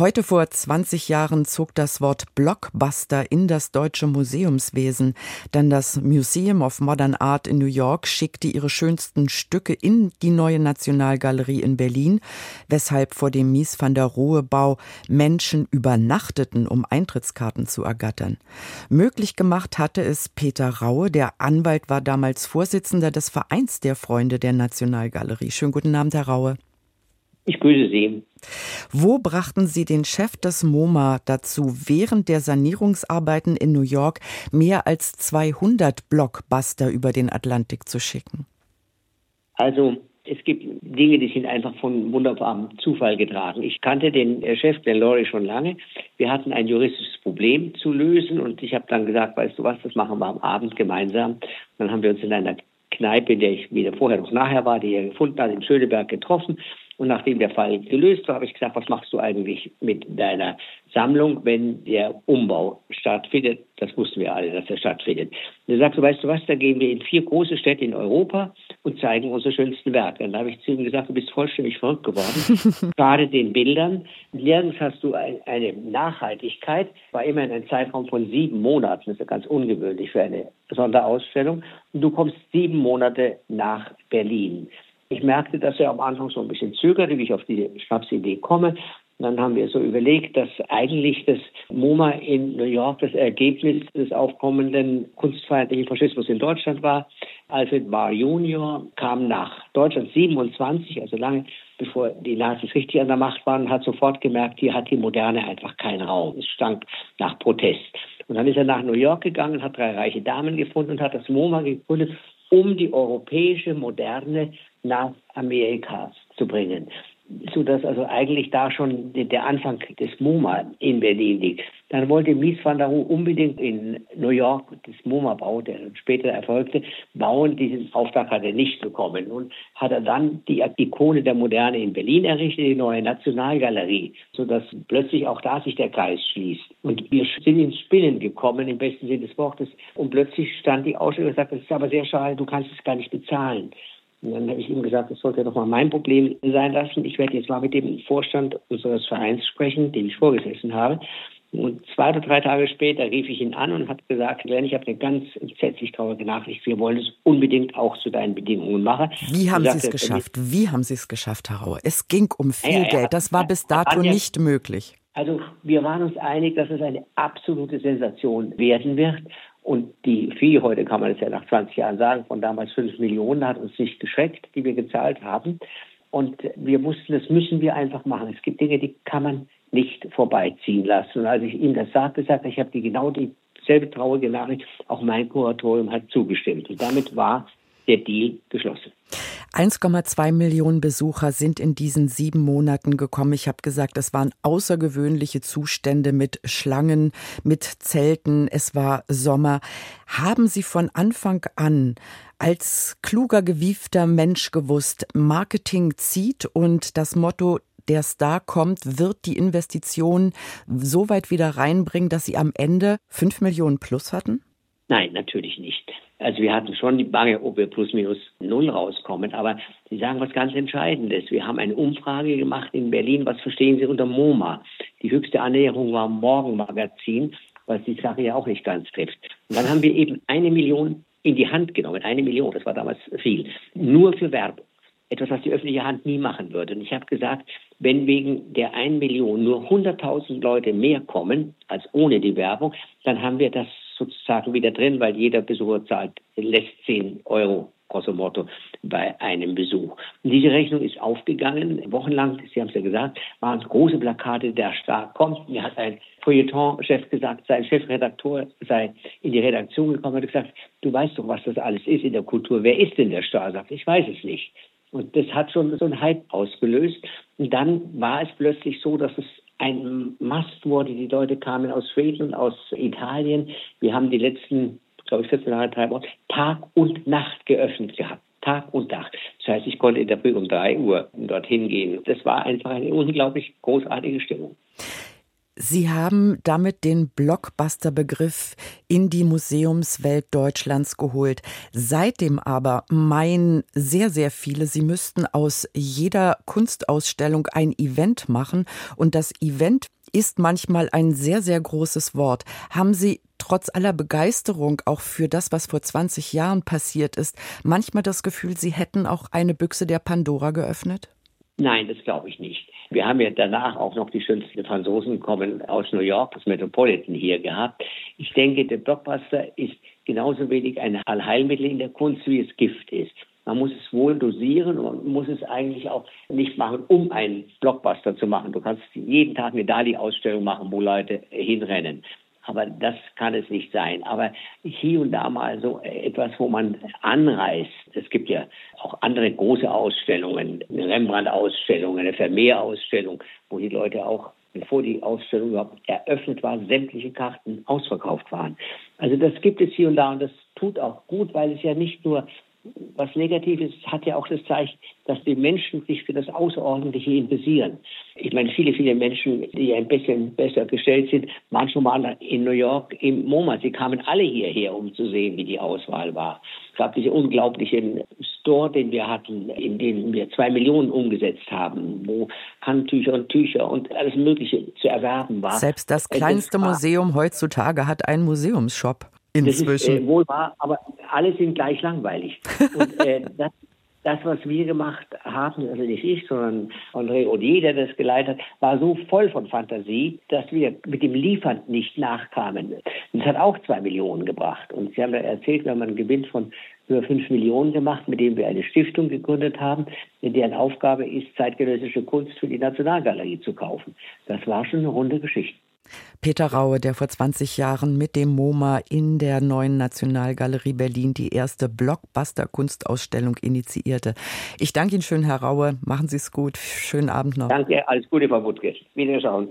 Heute vor 20 Jahren zog das Wort Blockbuster in das deutsche Museumswesen, denn das Museum of Modern Art in New York schickte ihre schönsten Stücke in die neue Nationalgalerie in Berlin, weshalb vor dem Mies van der Rohe Bau Menschen übernachteten, um Eintrittskarten zu ergattern. Möglich gemacht hatte es Peter Raue, der Anwalt war damals Vorsitzender des Vereins der Freunde der Nationalgalerie. Schönen guten Abend, Herr Raue. Ich grüße Sie. Wo brachten Sie den Chef des MoMA dazu, während der Sanierungsarbeiten in New York mehr als 200 Blockbuster über den Atlantik zu schicken? Also, es gibt Dinge, die sind einfach von wunderbarem Zufall getragen. Ich kannte den äh, Chef, den Laurie, schon lange. Wir hatten ein juristisches Problem zu lösen und ich habe dann gesagt, weißt du was, das machen wir am Abend gemeinsam. Dann haben wir uns in einer Kneipe, in der ich weder vorher noch nachher war, die er gefunden hat, in Schöneberg getroffen und nachdem der Fall gelöst war, habe ich gesagt, was machst du eigentlich mit deiner Sammlung, wenn der Umbau stattfindet? Das wussten wir alle, dass er stattfindet. Und er sagt, so weißt du was, da gehen wir in vier große Städte in Europa und zeigen unsere schönsten Werke. Und da habe ich zu ihm gesagt, du bist vollständig verrückt geworden. Gerade den Bildern. Nirgends hast du ein, eine Nachhaltigkeit. War immerhin ein Zeitraum von sieben Monaten. Das ist ja ganz ungewöhnlich für eine Sonderausstellung. Und du kommst sieben Monate nach Berlin. Ich merkte, dass er am Anfang so ein bisschen zögerte, wie ich auf die Schnapsidee komme. Und dann haben wir so überlegt, dass eigentlich das MoMA in New York das Ergebnis des aufkommenden kunstfeindlichen Faschismus in Deutschland war. Alfred Barr Junior kam nach Deutschland 27, also lange bevor die Nazis richtig an der Macht waren, hat sofort gemerkt, hier hat die Moderne einfach keinen Raum. Es stank nach Protest. Und dann ist er nach New York gegangen, hat drei reiche Damen gefunden und hat das MoMA gegründet, um die europäische Moderne nach Amerika zu bringen sodass also eigentlich da schon der Anfang des MoMA in Berlin liegt. Dann wollte Mies van der Rohe unbedingt in New York das MoMA-Bau, der später erfolgte, bauen. Diesen Auftrag hat er nicht bekommen. Und hat er dann die Ikone der Moderne in Berlin errichtet, die neue Nationalgalerie, sodass plötzlich auch da sich der Kreis schließt. Und wir sind ins Spinnen gekommen, im besten Sinne des Wortes. Und plötzlich stand die Ausstellung und sagte, das ist aber sehr schade, du kannst es gar nicht bezahlen. Und dann habe ich ihm gesagt, das sollte doch mal mein Problem sein lassen. Ich werde jetzt mal mit dem Vorstand unseres Vereins sprechen, dem ich vorgesessen habe. Und zwei oder drei Tage später rief ich ihn an und hat gesagt, Glenn, ich habe eine ganz entsetzlich traurige Nachricht. Wir wollen es unbedingt auch zu deinen Bedingungen machen. Wie haben Sie es geschafft? Wie haben Sie es geschafft, Herr Rauer? Es ging um viel ja, ja, Geld. Das war bis dato nicht möglich. Also wir waren uns einig, dass es eine absolute Sensation werden wird. Und die Fee, heute kann man es ja nach 20 Jahren sagen, von damals 5 Millionen hat uns nicht geschreckt, die wir gezahlt haben. Und wir mussten, das müssen wir einfach machen. Es gibt Dinge, die kann man nicht vorbeiziehen lassen. Und als ich ihm das sagte, sagte ich, habe die genau dieselbe traurige Nachricht, auch mein Kuratorium hat zugestimmt. Und damit war der Deal geschlossen. 1,2 Millionen Besucher sind in diesen sieben Monaten gekommen. Ich habe gesagt, es waren außergewöhnliche Zustände mit Schlangen, mit Zelten. Es war Sommer. Haben Sie von Anfang an als kluger, gewiefter Mensch gewusst, Marketing zieht und das Motto, der Star kommt, wird die Investition so weit wieder reinbringen, dass Sie am Ende 5 Millionen plus hatten? Nein, natürlich nicht. Also wir hatten schon die Bange, ob wir plus minus null rauskommen. Aber Sie sagen was ganz Entscheidendes. Wir haben eine Umfrage gemacht in Berlin. Was verstehen Sie unter MoMA? Die höchste Annäherung war Morgenmagazin, was die Sache ja auch nicht ganz trifft. Und dann haben wir eben eine Million in die Hand genommen. Eine Million, das war damals viel. Nur für Werbung. Etwas, was die öffentliche Hand nie machen würde. Und ich habe gesagt, wenn wegen der 1 Million nur 100.000 Leute mehr kommen als ohne die Werbung, dann haben wir das sozusagen wieder drin, weil jeder Besucher zahlt, lässt 10 Euro grosso modo bei einem Besuch. Und diese Rechnung ist aufgegangen. Wochenlang, Sie haben es ja gesagt, waren große Plakate, der Staat kommt. Mir hat ein Feuilleton-Chef gesagt, sein Chefredakteur sei in die Redaktion gekommen und hat gesagt, du weißt doch, was das alles ist in der Kultur. Wer ist denn der Staat? Sagt, ich weiß es nicht. Und das hat schon so einen Hype ausgelöst. Und dann war es plötzlich so, dass es ein Mast wurde. Die Leute kamen aus Schweden, aus Italien. Wir haben die letzten, glaube ich, 14 Jahre, drei Wochen Tag und Nacht geöffnet gehabt. Tag und Nacht. Das heißt, ich konnte in der Früh um drei Uhr dorthin gehen. Das war einfach eine unglaublich großartige Stimmung. Sie haben damit den Blockbuster-Begriff in die Museumswelt Deutschlands geholt. Seitdem aber meinen sehr, sehr viele, sie müssten aus jeder Kunstausstellung ein Event machen. Und das Event ist manchmal ein sehr, sehr großes Wort. Haben Sie trotz aller Begeisterung auch für das, was vor 20 Jahren passiert ist, manchmal das Gefühl, Sie hätten auch eine Büchse der Pandora geöffnet? Nein, das glaube ich nicht. Wir haben ja danach auch noch die schönsten Franzosen kommen aus New York, das Metropolitan hier gehabt. Ich denke, der Blockbuster ist genauso wenig ein Allheilmittel in der Kunst, wie es Gift ist. Man muss es wohl dosieren und muss es eigentlich auch nicht machen, um einen Blockbuster zu machen. Du kannst jeden Tag eine Dali-Ausstellung machen, wo Leute hinrennen. Aber das kann es nicht sein. Aber hier und da mal so etwas, wo man anreißt. Es gibt ja auch andere große Ausstellungen, eine Rembrandt-Ausstellung, eine Vermeer-Ausstellung, wo die Leute auch bevor die Ausstellung überhaupt eröffnet war, sämtliche Karten ausverkauft waren. Also das gibt es hier und da und das tut auch gut, weil es ja nicht nur was Negatives hat ja auch das Zeichen, dass die Menschen sich für das Außerordentliche interessieren. Ich meine, viele, viele Menschen, die ein bisschen besser gestellt sind, waren schon mal in New York im MoMA. Sie kamen alle hierher, um zu sehen, wie die Auswahl war. Es gab diese unglaublichen Store, den wir hatten, in dem wir zwei Millionen umgesetzt haben, wo Handtücher und Tücher und alles Mögliche zu erwerben war. Selbst das kleinste Museum heutzutage hat einen Museumsshop. Inzwischen. Das ist äh, wohl wahr, aber alle sind gleich langweilig. Und äh, das, das, was wir gemacht haben, also nicht ich, sondern André Odier, der das geleitet hat, war so voll von Fantasie, dass wir mit dem Liefern nicht nachkamen. Das hat auch zwei Millionen gebracht. Und Sie haben ja erzählt, wir haben einen Gewinn von über fünf Millionen gemacht, mit dem wir eine Stiftung gegründet haben, in deren Aufgabe ist, zeitgenössische Kunst für die Nationalgalerie zu kaufen. Das war schon eine runde Geschichte. Peter Raue, der vor 20 Jahren mit dem MoMA in der neuen Nationalgalerie Berlin die erste Blockbuster-Kunstausstellung initiierte. Ich danke Ihnen schön, Herr Raue. Machen Sie es gut. Schönen Abend noch. Danke, alles Gute, Frau Wuttke. Wiederschauen.